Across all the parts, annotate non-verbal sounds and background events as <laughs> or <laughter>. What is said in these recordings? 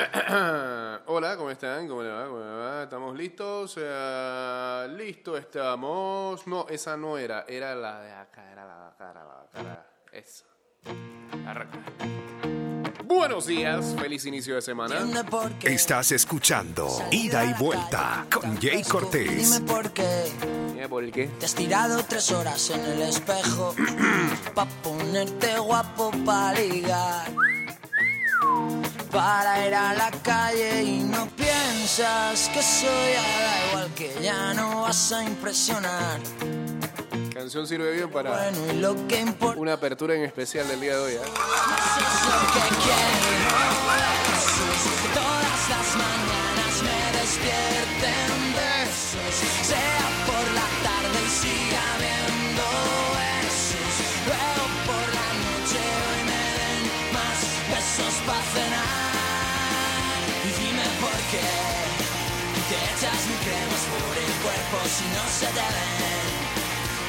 <clears throat> Hola, ¿cómo están? ¿Cómo le va? ¿Cómo le va? ¿Estamos listos? Eh, listo estamos. No, esa no era. Era la de acá. Era la de acá. Era la de acá. Esa. Arranca. Buenos días. Feliz inicio de semana. Estás escuchando Ida y Vuelta con Jay Cortés. Dime por qué Mira, ¿Por qué? te has tirado tres horas en el espejo <clears throat> pa ponerte guapo pa ligar. Para ir a la calle y no piensas que soy da igual que ya no vas a impresionar. Canción sirve bien para Bueno, y lo que importa una apertura en especial del día de hoy. ¿eh? todas las mañanas me despierten besos, se te ven.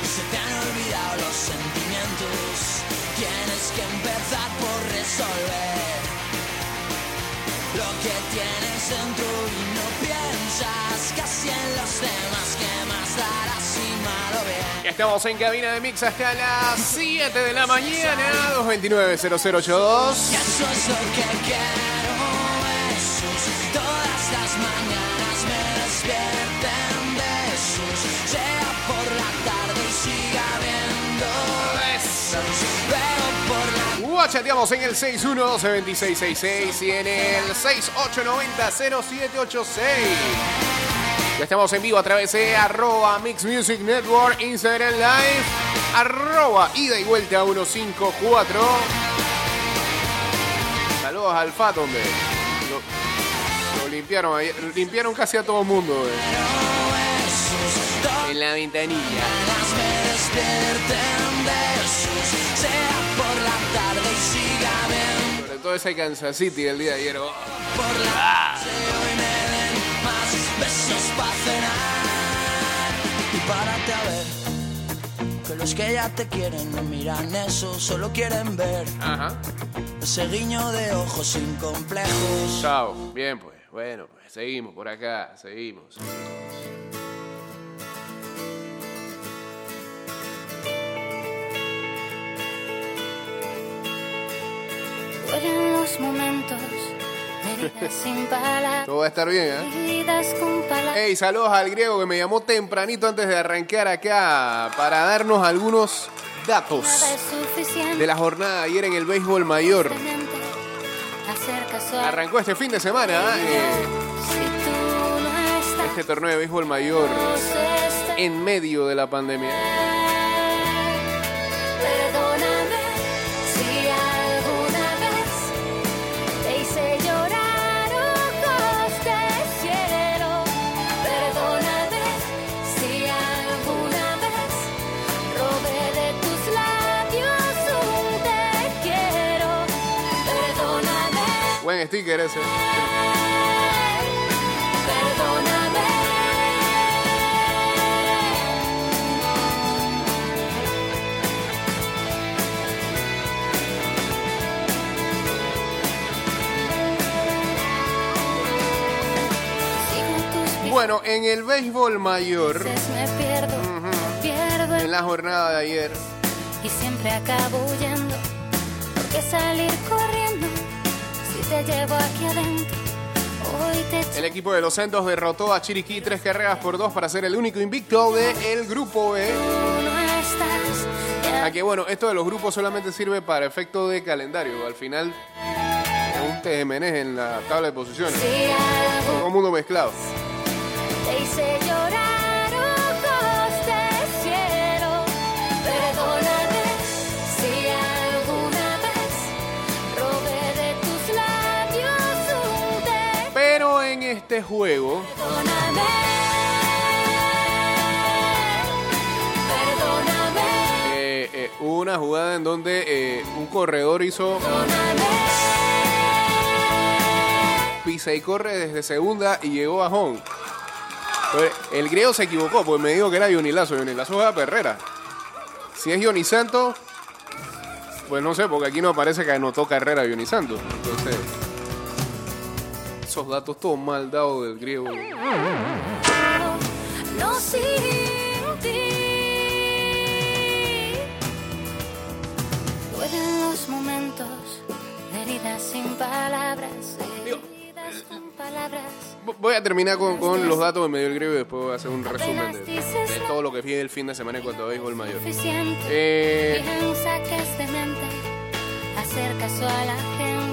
Y se te han olvidado los sentimientos. Tienes que empezar por resolver lo que tienes dentro y no piensas casi en los demás que más darás si malo bien. Ya estamos en cabina de mix hasta las 7 de la mañana. 229-0082. Y eso es lo que quiero, la Guachateamos en el 612-2666 y en el 6890-0786. Ya estamos en vivo a través de arroba Mix Music Network, Instagram Live, arroba ida y vuelta 154. Saludos al Fat, hombre. Lo, limpiaron limpiaron casi a todo el mundo, eh. En la ventanilla. Todo ese Kansas City del día de ayer. oh. Y párate a ver que los que ya te quieren no miran eso, solo quieren ver Ajá. ese guiño de ojos sin complejos. Chao. Bien, pues. Bueno, pues seguimos por acá. Seguimos. Duelen los momentos, <laughs> sin Todo va a estar bien, ¿eh? Hey, saludos al griego que me llamó tempranito antes de arrancar acá para darnos algunos datos de la jornada de ayer en el béisbol mayor. Arrancó este fin de semana eh, este torneo de béisbol mayor en medio de la pandemia. Sticker ese. pies, Bueno, en el béisbol mayor, me pierdo, me pierdo en la jornada de ayer, y siempre acabo huyendo. Porque salir si te llevo aquí adentro? Hoy te el equipo de los Santos derrotó a Chiriquí tres carreras por dos para ser el único invicto del grupo B. tú no estás. Ya Aquí, bueno, esto de los grupos solamente sirve para efecto de calendario. Al final, es un tejemenés en la tabla de posiciones. Todo el mundo mezclado. te hice llorar este juego, Perdóname. Perdóname. eh, eh, hubo una jugada en donde eh, un corredor hizo Perdóname. pisa y corre desde segunda y llegó a home. El griego se equivocó, pues me dijo que era Johnny Lazo. Johnny Lazo juega Perrera. Si es Johnny Santos, pues no sé, porque aquí no aparece que anotó carrera Johnny Santos. Entonces, Esos datos todos mal dados del griego. no sin ti. Pueden los momentos de heridas sin palabras, heridas con palabras. Voy a terminar con, con los datos de medio del griego y después voy a hacer un resumen de, de todo lo que vi el fin de semana en cuanto a béisbol mayor. Eh, caso a la gente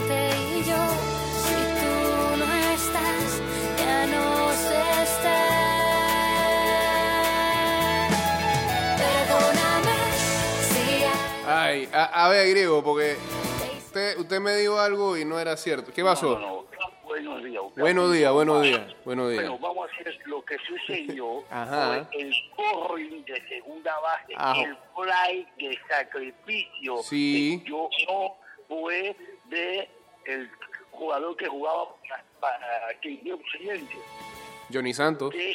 ay, a, a ver, griego, porque usted, usted me dijo algo y no era cierto. ¿Qué pasó? No, no, no. Buenos días. Buenos días, buenos días, buenos días. Bueno, vamos a hacer lo que sucedió <laughs> Ajá. fue el corring de segunda base, Ajá. el fly de sacrificio. Sí. que Yo no fue de el jugador que jugaba para, para que siguiente. Johnny Santos. Que,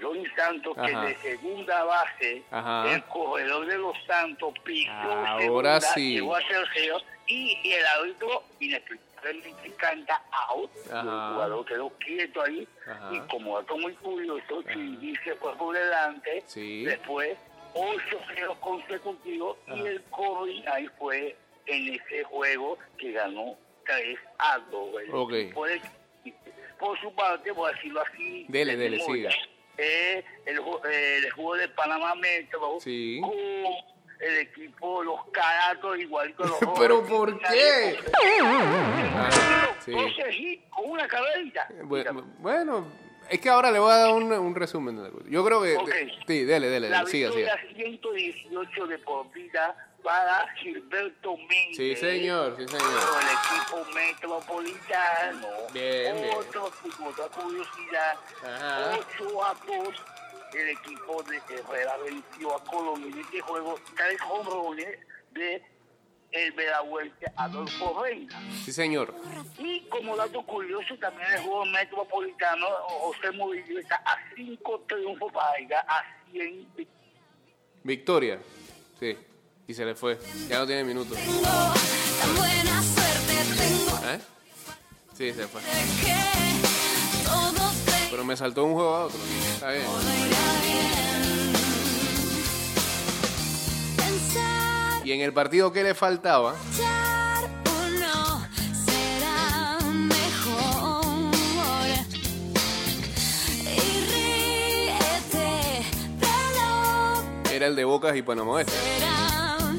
Johnny Santos, Ajá. que de segunda base, Ajá. el corredor de los Santos pisó Ahora segunda, sí. llegó a tercero y el árbitro inexplicablemente canta out. El jugador quedó quieto ahí Ajá. y como dato muy curioso, si se fue por delante, Sí. después ocho ceros consecutivos y el Corey ahí fue en ese juego que ganó 3 a 2. El Ok. equipo de- por su parte, a decirlo así. Dele, de dele, siga. Eh, el, eh, el juego de Panamá Metro Sí. con el equipo, los caratos igualito a los <laughs> ¿Pero por qué? consiguió. Ajá, sí. 12 hits con una caberita. Bu- Bueno, es que ahora le voy a dar un, un resumen. Yo creo que... Ok. Sí, dele, dele, La dele, siga, victoria siga. 118 de por vida para Gilberto Méndez. Sí, señor, sí, señor. Por el equipo metropolitano. Bien, bien. Otro, otra curiosidad. Ajá. 8 a 2. El equipo de Herrera venció a Colombia en este juego. Tres hombrones de el de la vuelta Adolfo Reina. Sí, señor. Y como dato curioso, también el juego metropolitano, José Murillo está a 5 triunfos para llegar a 100 Victoria. Sí. Y se le fue. Ya no tiene minutos. ¿Eh? Sí, se fue. Pero me saltó un juego a otro. Está bien. Y en el partido que le faltaba, era el de Bocas y Panamá Oeste.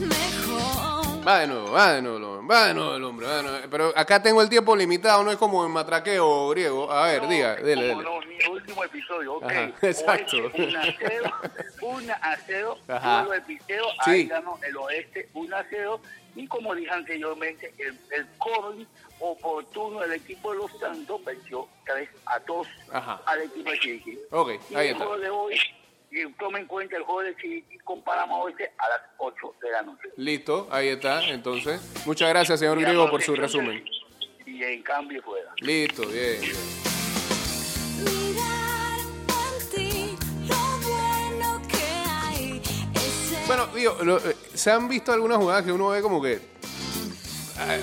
Mejor. Va de nuevo, va de nuevo, el hombre, va de nuevo el hombre. va de nuevo. Pero acá tengo el tiempo limitado, no es como en matraqueo griego. A ver, diga, dele, dele. No, mi último episodio, ok. Ajá, exacto. Oeste 1 a 0, 1 a 0, Ajá. duelo de piteo, Sí. ahí ganó el oeste 1 a 0. Y como dije anteriormente, el, el Corby oportuno del equipo de los Santos venció 3 a 2 Ajá. al equipo de Chiriquí. Ok, Y ahí el está. de hoy, y tome en cuenta el juego de Chiriquí con Panamá Oeste a las 8 de la noche. Listo, ahí está. Entonces, muchas gracias, señor Griego, por su resumen. Y en cambio fuera. Listo, bien. bueno digo, lo- eh, se han visto algunas jugadas que uno ve como que. eh,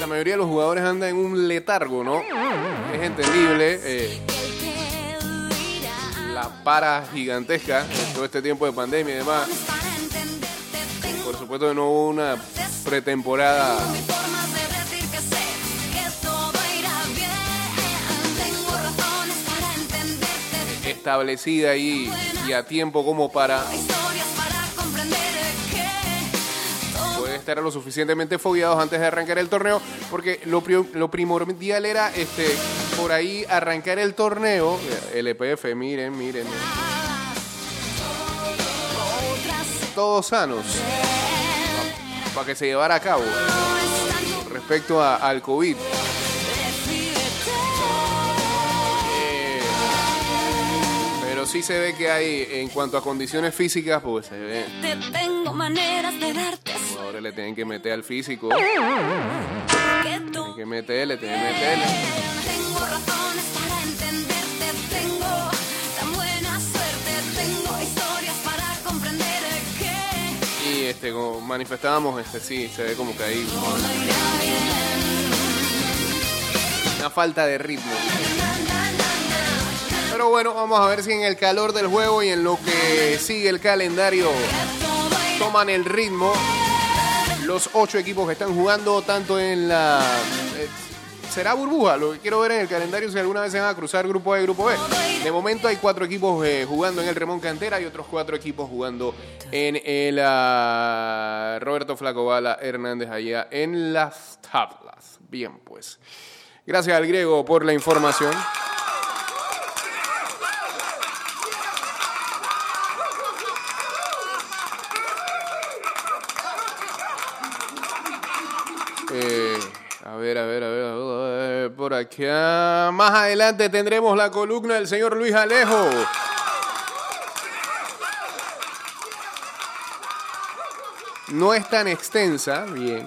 la mayoría de los jugadores andan en un letargo, ¿no? Es entendible. eh. La para gigantesca todo este tiempo de pandemia y demás. Por supuesto que no hubo una pretemporada establecida y, y a tiempo como para poder estar lo suficientemente fogueados antes de arrancar el torneo, porque lo, lo primordial era este por ahí arrancar el torneo, el EPF, miren, miren, todos sanos, para que se llevara a cabo respecto a- al COVID. Eh, pero sí se ve que hay, en cuanto a condiciones físicas, pues se ve. Te tengo maneras de darte Los jugadores le tienen que meter al físico, tienen que meterle, tienen que meterle. Este, como manifestábamos, este sí, se ve como que ahí. Una falta de ritmo. Pero bueno, vamos a ver si en el calor del juego y en lo que sigue el calendario toman el ritmo los ocho equipos que están jugando, tanto en la. Será burbuja, lo que quiero ver en el calendario si alguna vez se van a cruzar grupo A y grupo B. De momento hay cuatro equipos eh, jugando en el Remón Cantera y otros cuatro equipos jugando en el ah, Roberto Flacobala Hernández allá en las tablas. Bien, pues. Gracias al griego por la información. Eh, a ver, a ver, por acá. Más adelante tendremos la columna del señor Luis Alejo. No es tan extensa, bien.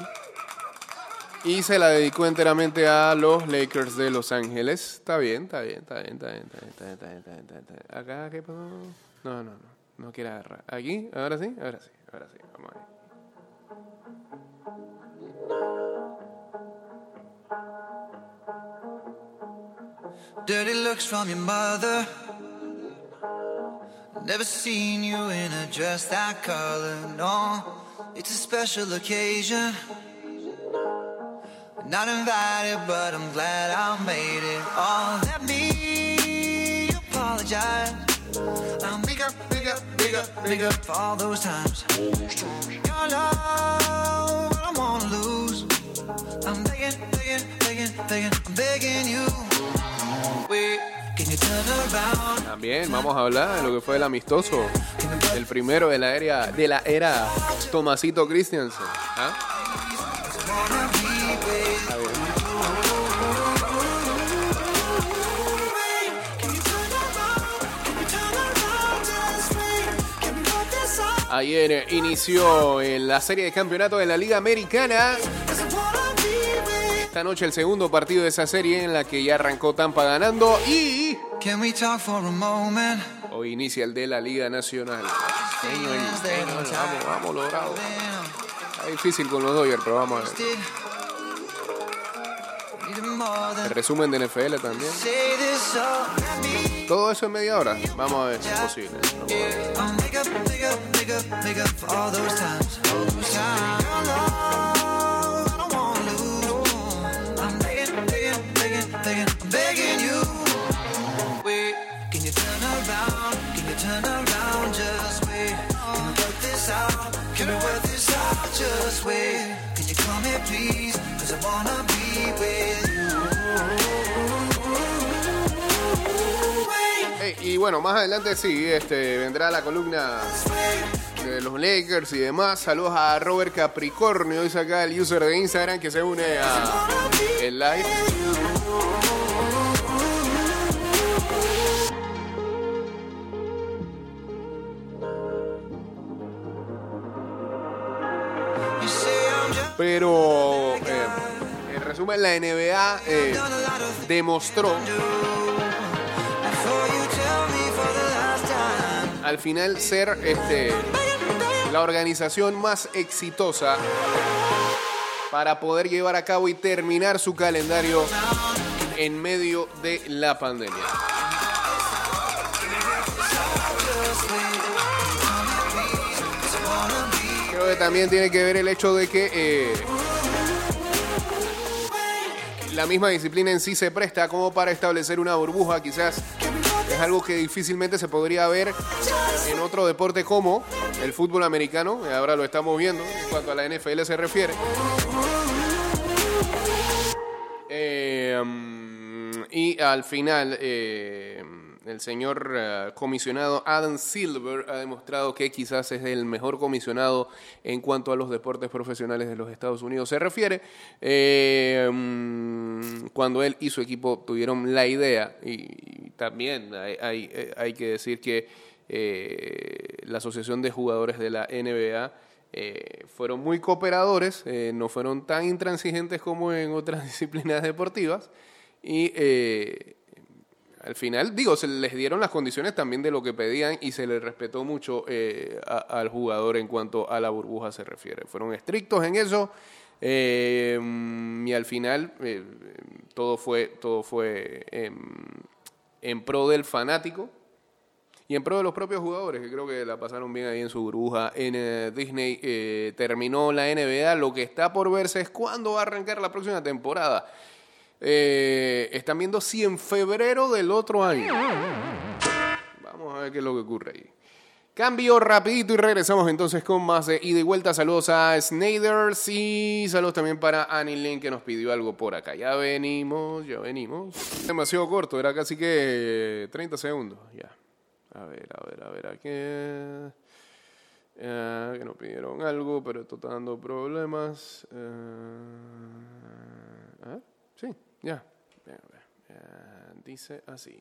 Y se la dedicó enteramente a los Lakers de Los Ángeles. Está bien, está bien, está bien, está bien, está bien, está bien, está bien, está bien, está bien, está bien. Acá, ¿qué pasó? No, no, no. No quiere agarrar. ¿Aquí? ¿Ahora sí? Ahora sí, ahora sí. Vamos a ver. Dirty looks from your mother. Never seen you in a dress that color. No, it's a special occasion. Not invited, but I'm glad I made it. Oh, let me apologize. I'm bigger, bigger, bigger, bigger for all those times. Your love, I don't wanna lose. I'm begging, begging, begging, begging, I'm begging you. También vamos a hablar de lo que fue el amistoso, el primero de la era, de la era Tomasito Christiansen. ¿ah? Ayer inició la serie de campeonato de la Liga Americana esta noche el segundo partido de esa serie en la que ya arrancó Tampa ganando y hoy inicia el de la Liga Nacional. Vamos, vamos, logrado. Está difícil con los Dodgers, pero vamos a ver. El resumen de NFL también. Todo eso en media hora. Vamos a ver si es posible. Vamos a ver. Y bueno, más adelante sí, este, vendrá la columna de los Lakers y demás. Saludos a Robert Capricornio, dice acá el user de Instagram que se une a el live. Pero eh, en resumen, la NBA eh, demostró al final ser este, la organización más exitosa para poder llevar a cabo y terminar su calendario en medio de la pandemia. También tiene que ver el hecho de que eh, la misma disciplina en sí se presta como para establecer una burbuja, quizás es algo que difícilmente se podría ver en otro deporte como el fútbol americano, y ahora lo estamos viendo en cuanto a la NFL se refiere. Eh, mm, y al final, eh, el señor eh, comisionado Adam Silver ha demostrado que quizás es el mejor comisionado en cuanto a los deportes profesionales de los Estados Unidos se refiere. Eh, mm, cuando él y su equipo tuvieron la idea, y, y también hay, hay- eh, hay que decir que la Asociación de Jugadores de la NBA fueron muy cooperadores, no fueron tan intransigentes como en otras <laughs> disciplinas deportivas y al final, digo, se les dieron las condiciones también de lo que pedían y se les respetó mucho eh, al jugador en cuanto a la burbuja se refiere. Fueron estrictos en eso Eh, y al final eh, todo fue, todo fue em, en pro del fanático y en pro de los propios jugadores, que creo que la pasaron bien ahí en su burbuja. En eh, Disney eh, terminó la NBA. Lo que está por verse es cuándo va a arrancar la próxima temporada. Eh, están viendo si en febrero del otro año. Vamos a ver qué es lo que ocurre ahí. Cambio rapidito y regresamos entonces con más de ida y vuelta. Saludos a Snyders y saludos también para Annie Lynn que nos pidió algo por acá. Ya venimos, ya venimos. Demasiado corto, era casi que 30 segundos. Ya. A ver, a ver, a ver, aquí. Eh, que nos pidieron algo, pero esto está dando problemas. Eh, ¿ah? Sí, ya. Dice así.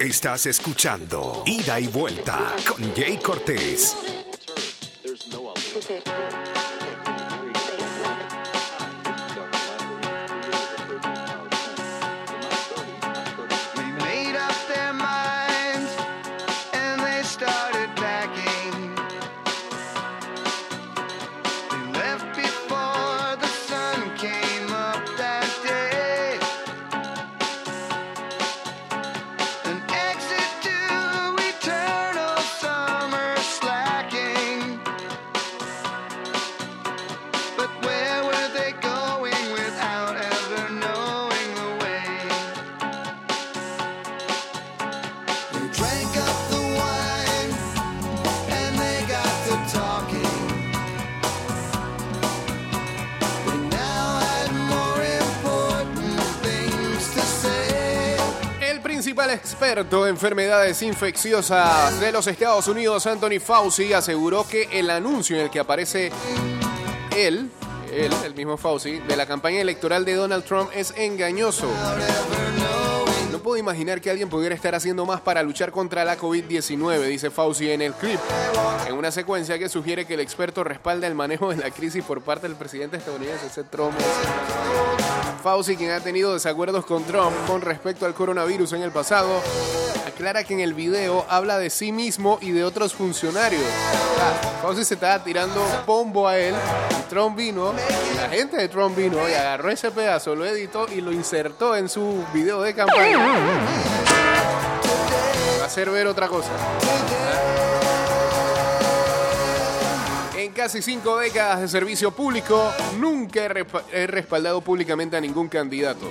Estás escuchando Ida y Vuelta con Jay Cortés. Enfermedades infecciosas de los Estados Unidos, Anthony Fauci, aseguró que el anuncio en el que aparece él, él, el mismo Fauci, de la campaña electoral de Donald Trump es engañoso. No puedo imaginar que alguien pudiera estar haciendo más para luchar contra la COVID-19, dice Fauci en el clip, en una secuencia que sugiere que el experto respalda el manejo de la crisis por parte del presidente estadounidense, ese Trump. Fauci, quien ha tenido desacuerdos con Trump con respecto al coronavirus en el pasado, aclara que en el video habla de sí mismo y de otros funcionarios. Fauci se estaba tirando pombo a él y Trump vino, la gente de Trump vino y agarró ese pedazo, lo editó y lo insertó en su video de campaña. Va a hacer ver otra cosa. En casi cinco décadas de servicio público, nunca he respaldado públicamente a ningún candidato.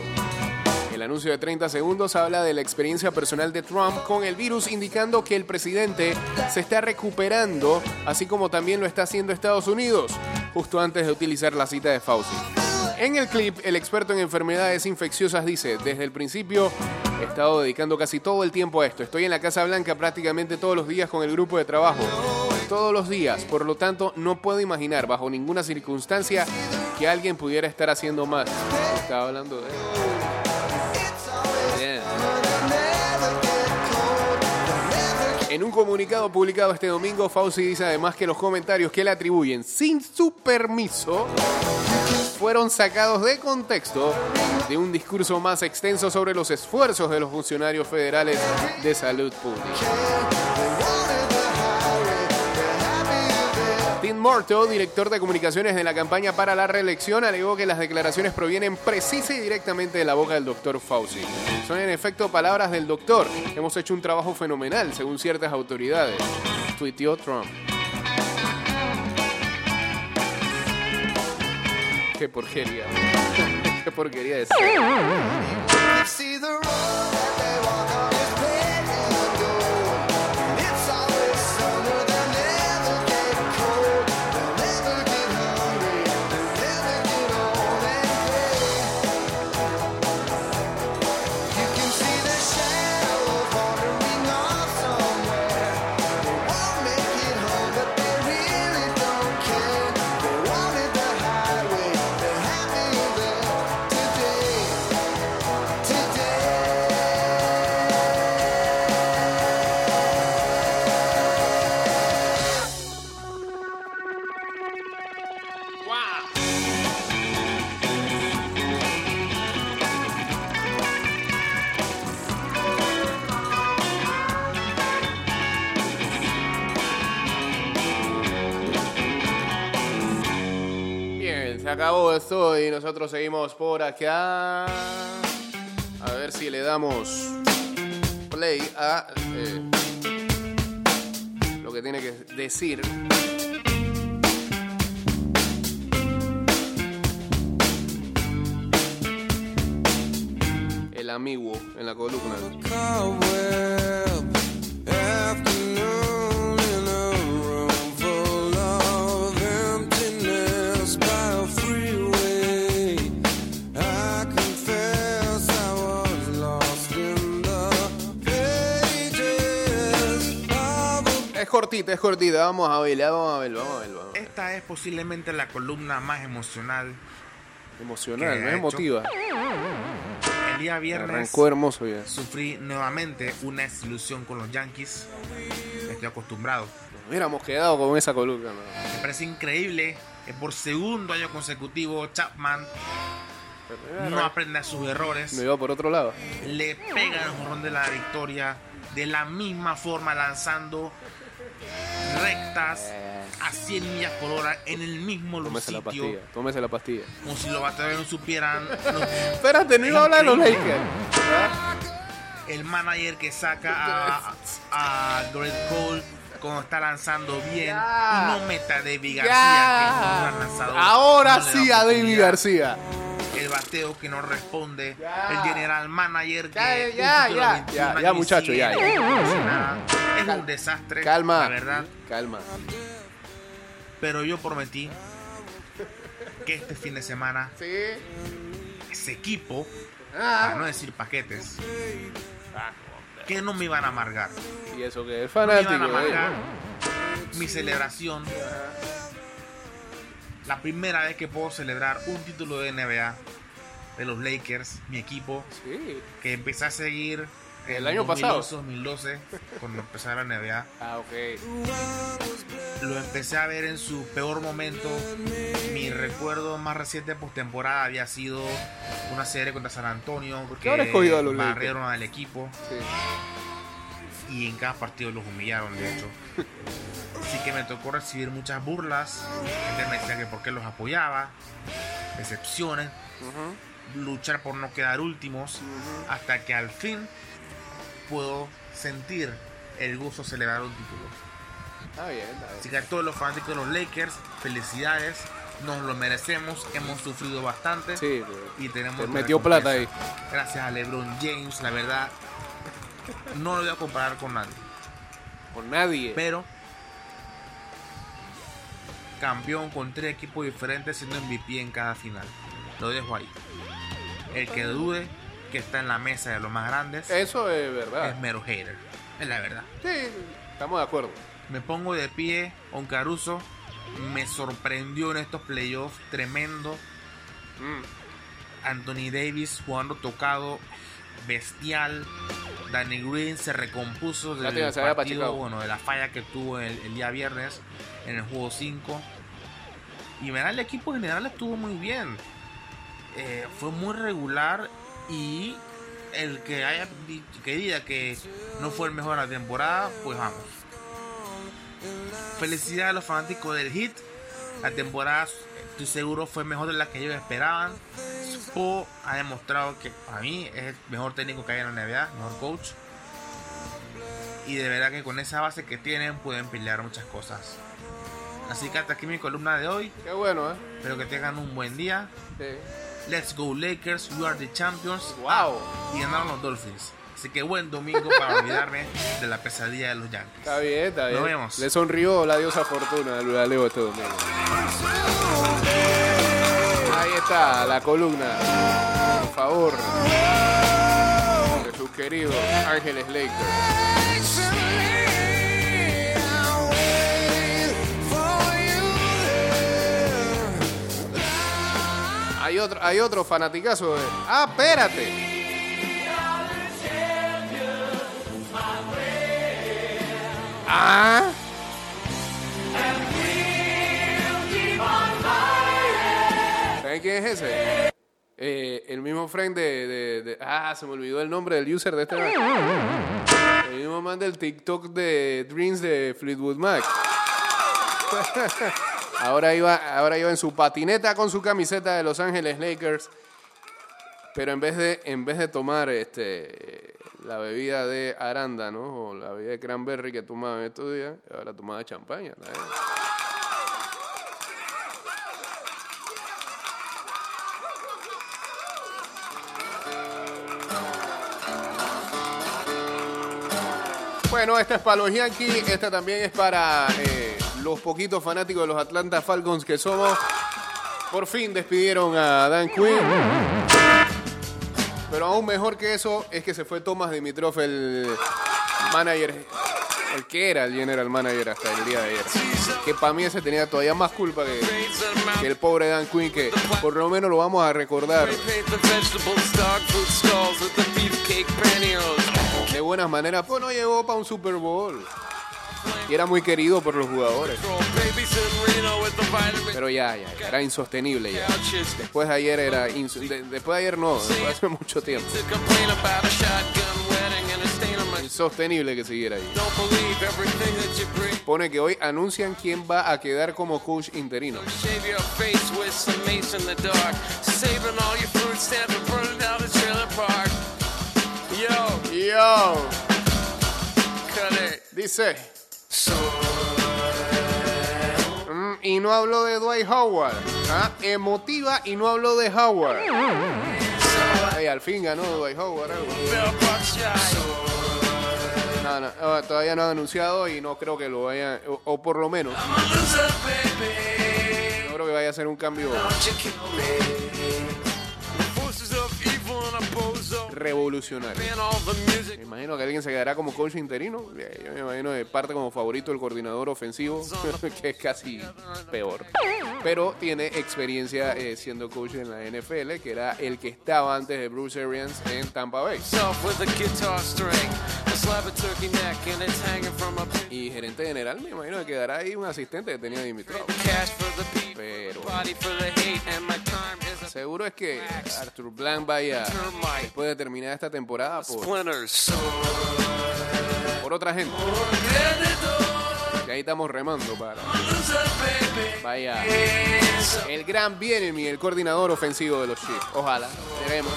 Anuncio de 30 segundos habla de la experiencia personal de Trump con el virus, indicando que el presidente se está recuperando, así como también lo está haciendo Estados Unidos, justo antes de utilizar la cita de Fauci. En el clip, el experto en enfermedades infecciosas dice, desde el principio he estado dedicando casi todo el tiempo a esto. Estoy en la Casa Blanca prácticamente todos los días con el grupo de trabajo. Todos los días. Por lo tanto, no puedo imaginar bajo ninguna circunstancia que alguien pudiera estar haciendo más. Estaba hablando de... En un comunicado publicado este domingo, Fauci dice además que los comentarios que le atribuyen sin su permiso fueron sacados de contexto de un discurso más extenso sobre los esfuerzos de los funcionarios federales de salud pública. Morto, director de comunicaciones de la campaña para la reelección, alegó que las declaraciones provienen precisa y directamente de la boca del doctor Fauci. Son en efecto palabras del doctor. Hemos hecho un trabajo fenomenal, según ciertas autoridades. Tuiteó Trump. Qué porquería. <laughs> Qué porquería es. Esto y nosotros seguimos por acá. A ver si le damos play a eh, lo que tiene que decir. El amigo en la columna. Cortita, es cortita. Vamos a verla, vamos a verla, vamos a verla. vamos a verla. Esta es posiblemente la columna más emocional. Emocional, ¿Qué no es emotiva. El día viernes Arrancó hermoso ya. sufrí nuevamente una desilusión con los Yankees. Estoy acostumbrado. Nos hubiéramos quedado con esa columna. ¿no? Me parece increíble que por segundo año consecutivo Chapman no aprende a sus errores. Me iba por otro lado. le pega el jorrón de la victoria de la misma forma lanzando rectas a 100 millas por hora en el mismo Tómese la sitio pastilla, tómese la pastilla. como si los bateadores no supieran los- <laughs> Espérate, no iba a hablar de los Lakers. el manager que saca a, a Garrett Cole cuando está lanzando bien Ya. y no meta a David García que es un Ya. lanzador, Ahora no sí a David. García. el bateo que no responde, Ya. el general manager que Ya, ya, ya, 21 ya, ya, muchacho, ya, ya. Es un desastre, Calma. la verdad. Calma. Pero yo prometí que este fin de semana Sí. ese equipo, Ah. para no decir paquetes, que no me iban a amargar. Y eso que es No me fanático. iban a amargar eh. mi celebración. La primera vez que puedo celebrar un título de NBA de los Lakers, mi equipo, Sí. que empecé a seguir El año pasado. 2012, cuando empecé a la NBA. Ah, ok. Lo empecé a ver en su peor momento. Mi recuerdo más reciente de postemporada había sido una serie contra San Antonio qué habrá escogido a los Lakers? barrieron al equipo Sí. y en cada partido los humillaron, de hecho. Así que me tocó recibir muchas burlas. Gente me decía que por qué los apoyaba, decepciones, luchar por no quedar últimos, hasta que al fin puedo sentir el gusto de celebrar un título. Está bien, está bien. Así que a todos los fanáticos de los Lakers, felicidades, nos lo merecemos, hemos sufrido bastante Sí, y tenemos te metió plata recompensa. Gracias a LeBron James, la verdad, no lo voy a comparar con nadie, con nadie. pero campeón con tres equipos diferentes siendo MVP en cada final. Lo dejo ahí. El que dude que está en la mesa de los más grandes Eso es verdad. es mero hater, es la verdad. Sí, estamos de acuerdo. Me pongo de pie, un Caruso. Me sorprendió en estos playoffs tremendo. Mm. Anthony Davis jugando tocado, bestial. Danny Green se recompuso del partido, bueno, de la falla que tuvo el, el día viernes en el juego 5. Y el equipo en general estuvo muy bien. Eh, fue muy regular y el que haya que diga que no fue el mejor de la temporada, pues vamos. Felicidades a los fanáticos del Hit. La temporada, estoy seguro, fue mejor de la que ellos esperaban. Spo ha demostrado que para mí es el mejor técnico que hay en la NBA, mejor coach. Y de verdad que con esa base que tienen pueden pelear muchas cosas. Así que hasta aquí mi columna de hoy. Qué bueno, ¿eh? Espero que tengan un buen día. Sí. Let's go Lakers, you are the champions. Wow. Y ganaron los Dolphins. Así que buen domingo para <laughs> olvidarme de la pesadilla de los Yankees. Está bien, está bien. Nos vemos. Le sonrió la diosa Fortuna al Leo este domingo. Ahí está la columna. Por favor. De sus queridos Ángeles Lakers. Hay otro, fanaticazo de. ¡Ah, espérate! ¡Ah! ¿Saben quién es ese? Eh, el mismo friend de, Ah, se me olvidó el nombre del user de este. El mismo man del TikTok de Dreams de Fleetwood Mac. <laughs> Ahora iba, ahora iba en su patineta con su camiseta de Los Ángeles Lakers. Pero en vez de, en vez de tomar este, la bebida de arándano o la bebida de cranberry que tomaba en estos días, ahora tomaba champaña. Bueno, esta es para los Yankees, esta también es para eh, los poquitos fanáticos de los Atlanta Falcons que somos. Por fin despidieron a Dan Quinn. Pero aún mejor que eso es que se fue Thomas Dimitrov, el manager, el que era el general manager hasta el día de ayer. Que para mí ese tenía todavía más culpa que, que el pobre Dan Quinn, que por lo menos lo vamos a recordar de buenas maneras. Pues no llegó para un Super Bowl. Y era muy querido por los jugadores. Pero ya, ya, ya, era insostenible ya. Después de ayer era... de- después de ayer no, después de hace mucho tiempo. Insostenible que siguiera ahí. Pone que hoy anuncian quién va a quedar como coach interino. Yo, Yo, dice. Mm, y no hablo de Dwight Howard. ¿ah? Emotiva y no hablo de Howard. Ay, al fin ganó Dwight Howard. No, no, ah, todavía no han anunciado y no creo que lo vayan, o, o por lo menos, no creo que vaya a ser un cambio revolucionario. Me imagino que alguien se quedará como coach interino. Yo me imagino de parte como favorito el coordinador ofensivo, <laughs> que es casi peor. Pero tiene experiencia eh, siendo coach en la NFL, que era el que estaba antes de Bruce Arians en Tampa Bay. Y gerente general, me imagino que quedará ahí un asistente que tenía the beat. Pero Seguro es que Arthur Blank vaya, después de terminar esta temporada, por, otra gente. Y ahí estamos remando para. Vaya. El gran Bienemy, el coordinador ofensivo de los Chiefs. Ojalá. Veremos.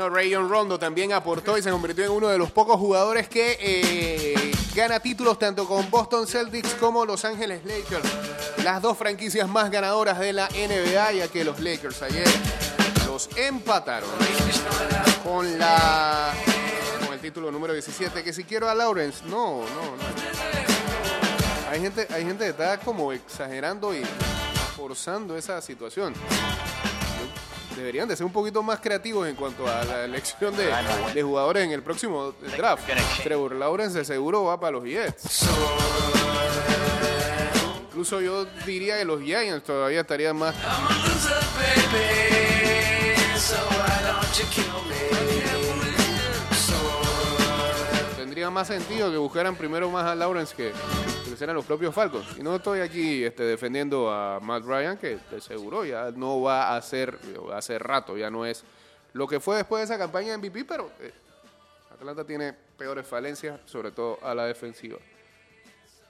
Bueno, Rayon Rondo también aportó y se convirtió en uno de los pocos jugadores que eh, gana títulos tanto con Boston Celtics como Los Ángeles Lakers. Las dos franquicias más ganadoras de la NBA, ya que los Lakers ayer los empataron con la con el título número 17. Que si quiero a Lawrence, no, no, no. Hay gente, hay gente que está como exagerando y forzando esa situación deberían de ser un poquito más creativos en cuanto a la elección de, de jugadores en el próximo draft. Trevor Lawrence de seguro va para los Jets. Incluso yo diría que los Giants todavía estarían más... Tendría más sentido que buscaran primero más a Lawrence que, que los propios Falcons. Y no estoy aquí este, defendiendo a Matt Ryan, que de seguro ya no va a ser, hace rato, ya no es lo que fue después de esa campaña de MVP, pero eh, Atlanta tiene peores falencias, sobre todo a la defensiva.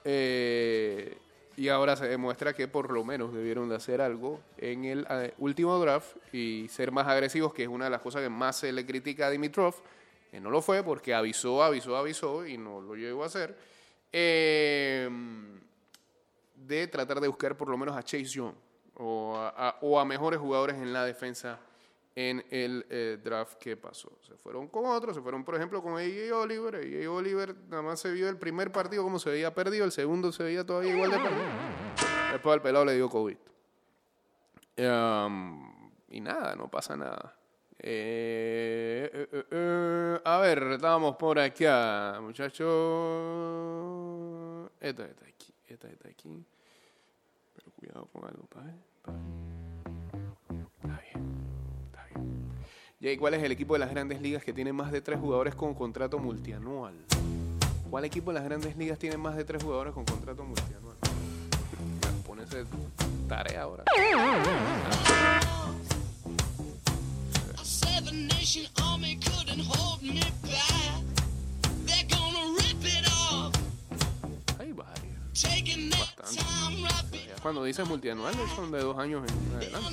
Eh, y ahora se demuestra que por lo menos debieron de hacer algo en el eh, último draft y ser más agresivos, que es una de las cosas que más se le critica a Dimitrov, no lo fue porque avisó, avisó, avisó y no lo llegó a hacer. Eh, de tratar de buscar por lo menos a Chase Young o a, mejores jugadores en la defensa en el eh, draft que pasó. Se fueron con otros, se fueron por ejemplo con AJ Oliver. AJ Oliver nada más se vio el primer partido como se veía perdido, el segundo se veía todavía igual de perdido. Después al pelado le dio COVID. Um, y nada, no pasa nada. Eh, eh, eh, a ver, estábamos por acá, muchachos. Esta está aquí, esta está aquí. Pero cuidado con algo, ver. Está bien, está bien. Jay, ¿cuál es el equipo de las grandes ligas que tiene más de tres jugadores con contrato multianual? ¿Cuál equipo de las grandes ligas tiene más de tres jugadores con contrato multianual? <laughs> Ponerse tarea ahora. the Hay varios. Bastante. Cuando dices multianuales son de dos años en adelante.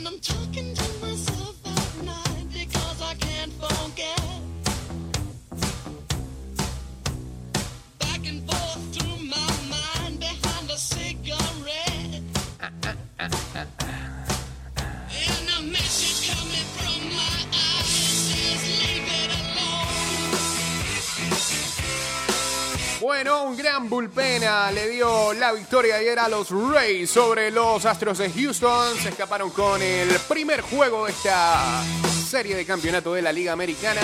Bueno, un gran bullpena le dio la victoria ayer a los Rays sobre los Astros de Houston. Se escaparon con el primer juego de esta serie de campeonato de la Liga Americana.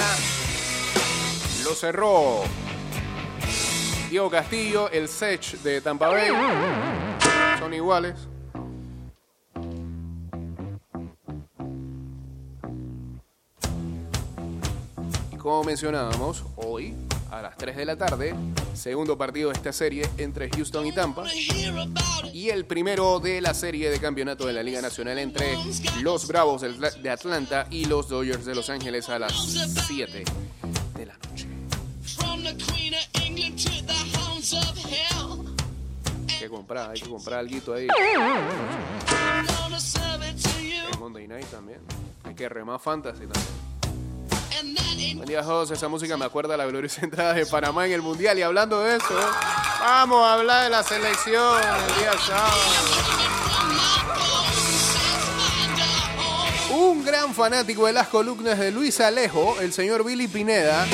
Lo cerró Diego Castillo, el Sech de Tampa Bay. Son iguales. Como mencionábamos, hoy a las 3 de la tarde, segundo partido de esta serie entre Houston y Tampa. Y el primero de la serie de campeonato de la Liga Nacional entre los Bravos de Atlanta y los Dodgers de Los Ángeles a las 7 de la noche. Hay que comprar, hay que comprar algo ahí. En Monday Night también. Hay que remar Fantasy también. Buen día, José. Esa música me acuerda a la gloriosa entrada de Panamá en el Mundial. Y hablando de eso, vamos a hablar de la selección. Un gran fanático de las columnas de Luis Alejo, el señor Billy Pineda,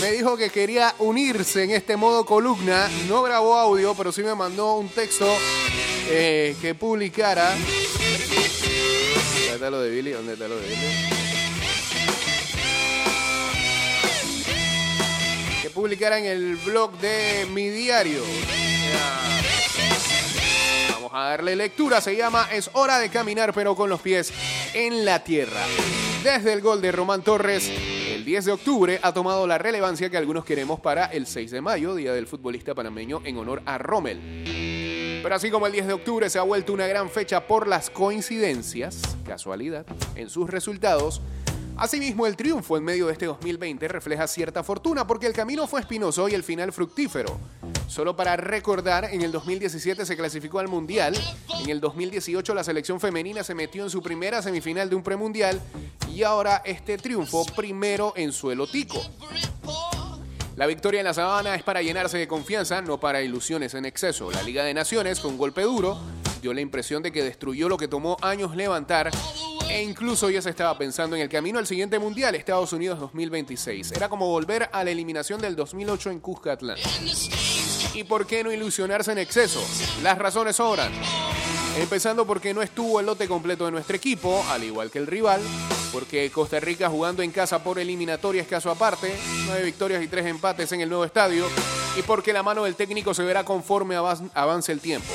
me dijo que quería unirse en este modo columna. No grabó audio, pero sí me mandó un texto eh, que publicara. ¿Dónde está lo de Billy? ¿Dónde está lo de Billy? Publicara en el blog de mi diario. Vamos a darle lectura, se llama Es hora de caminar pero con los pies en la tierra. Desde el gol de Román Torres, el 10 de octubre ha tomado la relevancia que algunos queremos para el 6 de mayo, Día del Futbolista Panameño en honor a Rommel. Pero así como el 10 de octubre se ha vuelto una gran fecha por las coincidencias, casualidad, en sus resultados, asimismo el triunfo en medio de este 2020 refleja cierta fortuna porque el camino fue espinoso y el final fructífero. Solo para recordar, en el 2017 se clasificó al Mundial, en el 2018 la selección femenina se metió en su primera semifinal de un premundial y ahora este triunfo primero en suelo tico. La victoria en la sabana es para llenarse de confianza, no para ilusiones en exceso. La Liga de Naciones, con golpe duro, dio la impresión de que destruyó lo que tomó años levantar e incluso ya se estaba pensando en el camino al siguiente Mundial, Estados Unidos 2026. Era como volver a la eliminación del 2008 en Cuscatlán. ¿Y por qué no ilusionarse en exceso? Las razones sobran. Empezando porque no estuvo el lote completo de nuestro equipo, al igual que el rival, porque Costa Rica jugando en casa por eliminatoria es caso aparte, nueve victorias y tres empates en el nuevo estadio, y porque la mano del técnico se verá conforme avance el tiempo.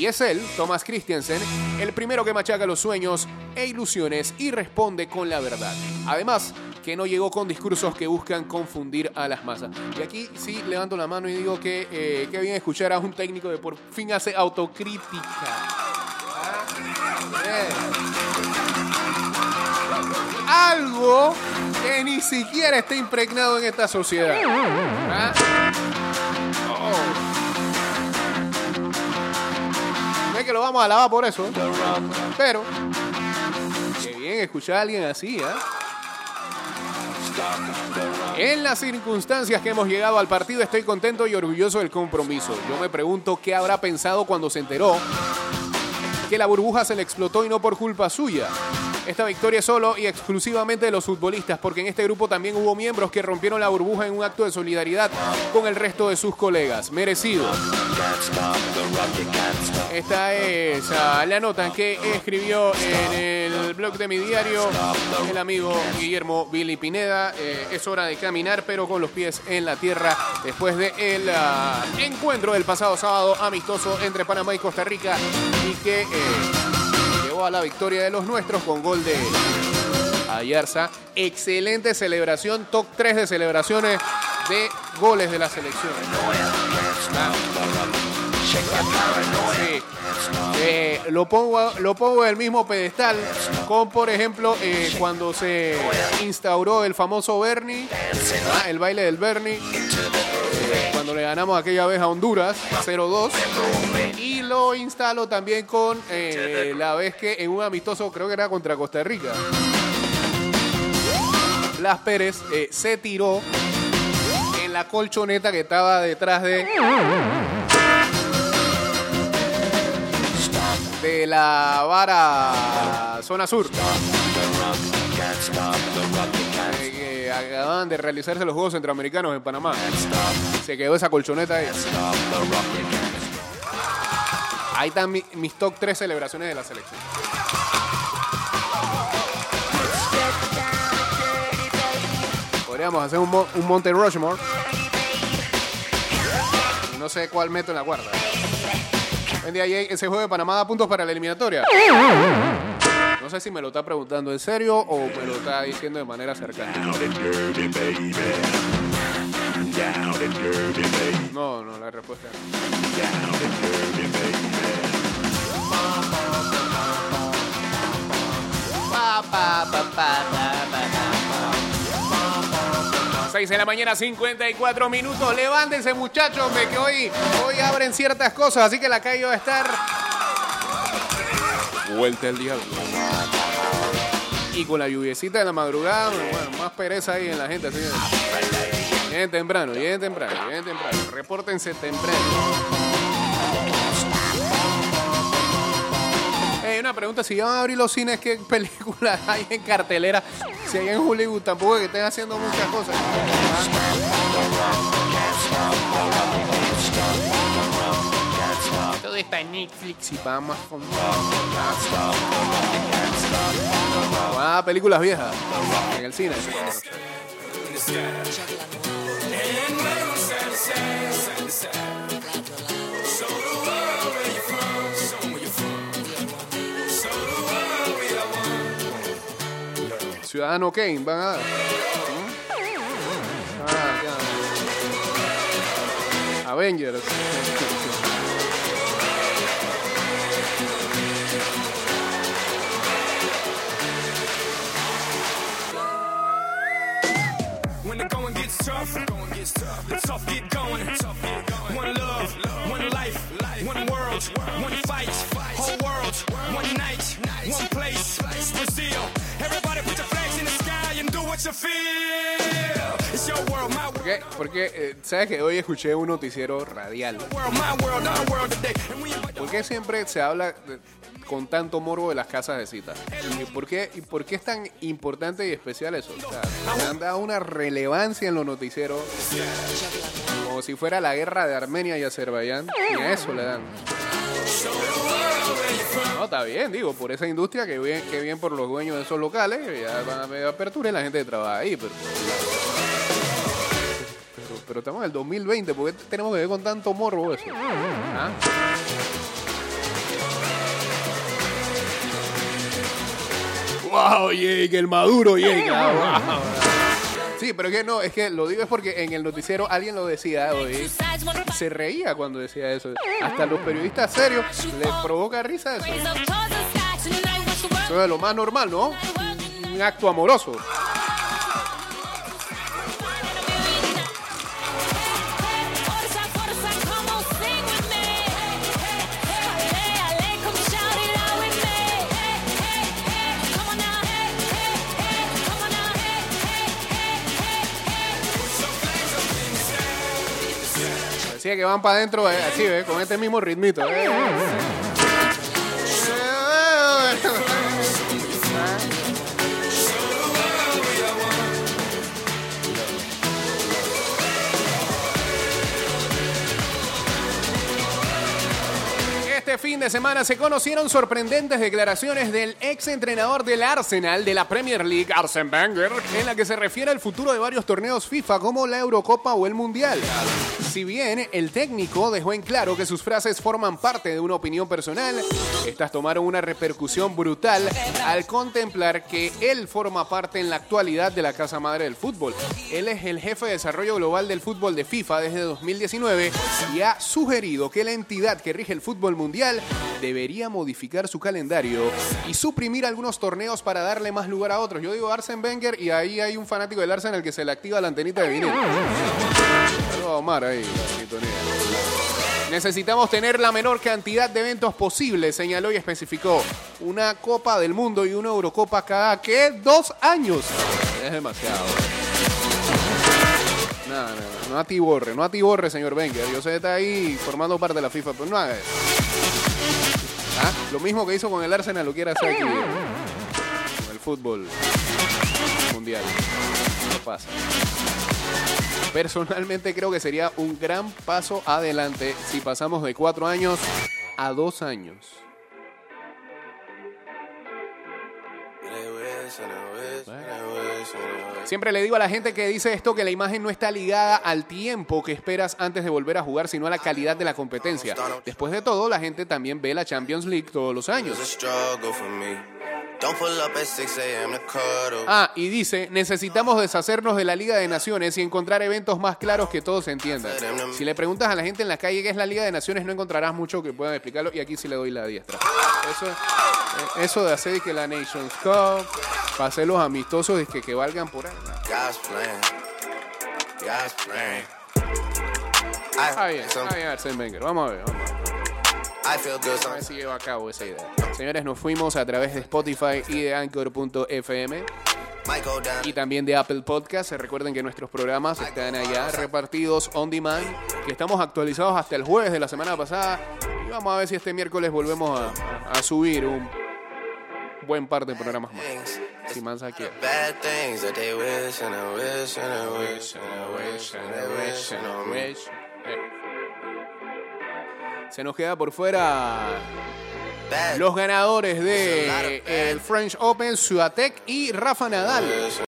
Y es él, Thomas Christiansen, el primero que machaca los sueños e ilusiones y responde con la verdad. Además, que no llegó con discursos que buscan confundir a las masas. Y aquí sí levanto la mano y digo que eh, qué bien escuchar a un técnico de por fin hace autocrítica. Ah. Algo que ni siquiera está impregnado en esta sociedad. ¿Ah? Oh. Que lo vamos a alabar por eso, pero qué bien escuchar a alguien así, ¿ah? En las circunstancias que hemos llegado al partido estoy contento y orgulloso del compromiso. Yo me pregunto qué habrá pensado cuando se enteró que la burbuja se le explotó y no por culpa suya. Esta victoria solo y exclusivamente de los futbolistas, porque en este grupo también hubo miembros que rompieron la burbuja en un acto de solidaridad con el resto de sus colegas. Merecido. Esta es ah, la nota que escribió en el blog de mi diario el amigo Guillermo Billy Pineda. Eh, es hora de caminar, pero con los pies en la tierra, después del el ah, encuentro del pasado sábado amistoso entre Panamá y Costa Rica y que eh, a la victoria de los nuestros con gol de Ayarza. Excelente celebración, top 3 de celebraciones de goles de la selección. Sí. Eh, lo, pongo, lo pongo en el mismo pedestal con, por ejemplo, eh, cuando se instauró el famoso Bernie, ah, el baile del Bernie, cuando le ganamos aquella vez a Honduras 0-2. Y lo instalo también con eh, la vez que en un amistoso, creo que era contra Costa Rica, Blas Pérez eh, se tiró en la colchoneta que estaba detrás de de la vara zona sur. Eh, que acababan de realizarse los Juegos Centroamericanos en Panamá. Se quedó esa colchoneta ahí. Ahí están mi- mis top 3 celebraciones de la selección. Podríamos hacer un, un Monte Rushmore. No sé cuál meto en la cuarta. Buen día, Jay. Ese juego de Panamá da puntos para la eliminatoria. No sé si me lo está preguntando en serio o me lo está diciendo de manera cercana. No, no, la respuesta no. Pa, pa, pa, pa, pa, pa, pa. 6 de la mañana, 54 minutos. Levántense, muchachos, hombre, que hoy, hoy abren ciertas cosas, así que la calle va a estar. Vuelta el diablo. Y con la lluviecita de la madrugada, bueno, más pereza ahí en la gente, así Bien temprano, bien temprano, bien temprano. Repórtense temprano. Hey, una pregunta, si ya van a abrir los cines, ¿qué películas <laughs> hay en cartelera? Si hay en Hollywood, tampoco que estén haciendo muchas cosas. Todo está en Netflix y más con... Ah, películas viejas en el cine. Ciudadano Kane, van a dar. Ah. Avengers. Tough get going. One love, one life, one world, one fight, whole world, one night, one place, Brazil. Everybody put your flags in the sky and do what you feel. It's your world, my ¿Por qué? Porque, eh, ¿sabes que hoy escuché un noticiero radial? world, world, world ¿Por qué siempre se habla de- con tanto morbo de las casas de cita? ¿Y por qué, y por qué es tan importante y especial eso? Le han dado una relevancia en los noticieros como si fuera la guerra de Armenia y Azerbaiyán. Y a eso le dan. No, está bien, digo, por esa industria que bien, que bien por los dueños de esos locales, ya van a medio apertura y la gente trabaja ahí, pero, pero, pero estamos en el 2020, ¿por qué tenemos que ver con tanto morbo eso? ¿Ah? ¡Wow, Jake! El maduro, Jake. ah, wow. Sí, pero que no, es que lo digo es porque en el noticiero alguien lo decía hoy. Se reía cuando decía eso. Hasta los periodistas serios les provoca risa eso. Eso es lo más normal, ¿no? Un acto amoroso. Decía que van para adentro, eh, así, ¿ves? Con este mismo ritmito. eh. Este fin de semana se conocieron sorprendentes declaraciones del ex entrenador del Arsenal de la Premier League, Arsene Wenger, en la que se refiere al futuro de varios torneos FIFA como la Eurocopa o el Mundial. Si bien el técnico dejó en claro que sus frases forman parte de una opinión personal, estas tomaron una repercusión brutal al contemplar que él forma parte en la actualidad de la Casa Madre del Fútbol. Él es el jefe de desarrollo global del fútbol de FIFA desde 2019 y ha sugerido que la entidad que rige el fútbol mundial debería modificar su calendario y suprimir algunos torneos para darle más lugar a otros. Yo digo Arsene Wenger y ahí hay un fanático del Arsenal que se le activa la antenita de vinil. Omar ahí. Necesitamos tener la menor cantidad de eventos posible, señaló y especificó. Una Copa del Mundo y una Eurocopa cada que dos años. Es demasiado. No, no, no, no atiborre, no atiborre, señor Wenger. Yo sé que está ahí formando parte de la FIFA, pero no haga eso. ¿Ah? Lo mismo que hizo con el Arsenal lo quiere hacer aquí. Con el fútbol mundial. No pasa. Personalmente creo que sería un gran paso adelante si pasamos de cuatro años a dos años. Siempre le digo a la gente que dice esto que la imagen no está ligada al tiempo que esperas antes de volver a jugar, sino a la calidad de la competencia. Después de todo, la gente también ve la Champions League todos los años. Ah, y dice, necesitamos deshacernos de la Liga de Naciones y encontrar eventos más claros que todos entiendan. Si le preguntas a la gente en la calle qué es la Liga de Naciones, no encontrarás mucho que puedan explicarlo y aquí sí le doy la diestra. Eso, eh, eso de hacer que la Nations Cup, hacer los amistosos y que, que valgan por ahí. Está bien, está bien, Arsene Wenger. Vamos a ver, vamos a ver. A ver si llevo a cabo esa idea. Señores, nos fuimos a través de Spotify y de Anchor.fm y también de Apple Podcast. Recuerden que nuestros programas están allá repartidos on demand, que estamos actualizados hasta el jueves de la semana pasada. Y vamos a ver si este miércoles volvemos a, a subir un buen par de programas más. Si Mansa quiere. Bad Se nos queda por fuera los ganadores de el French Open, Suatec y Rafa Nadal.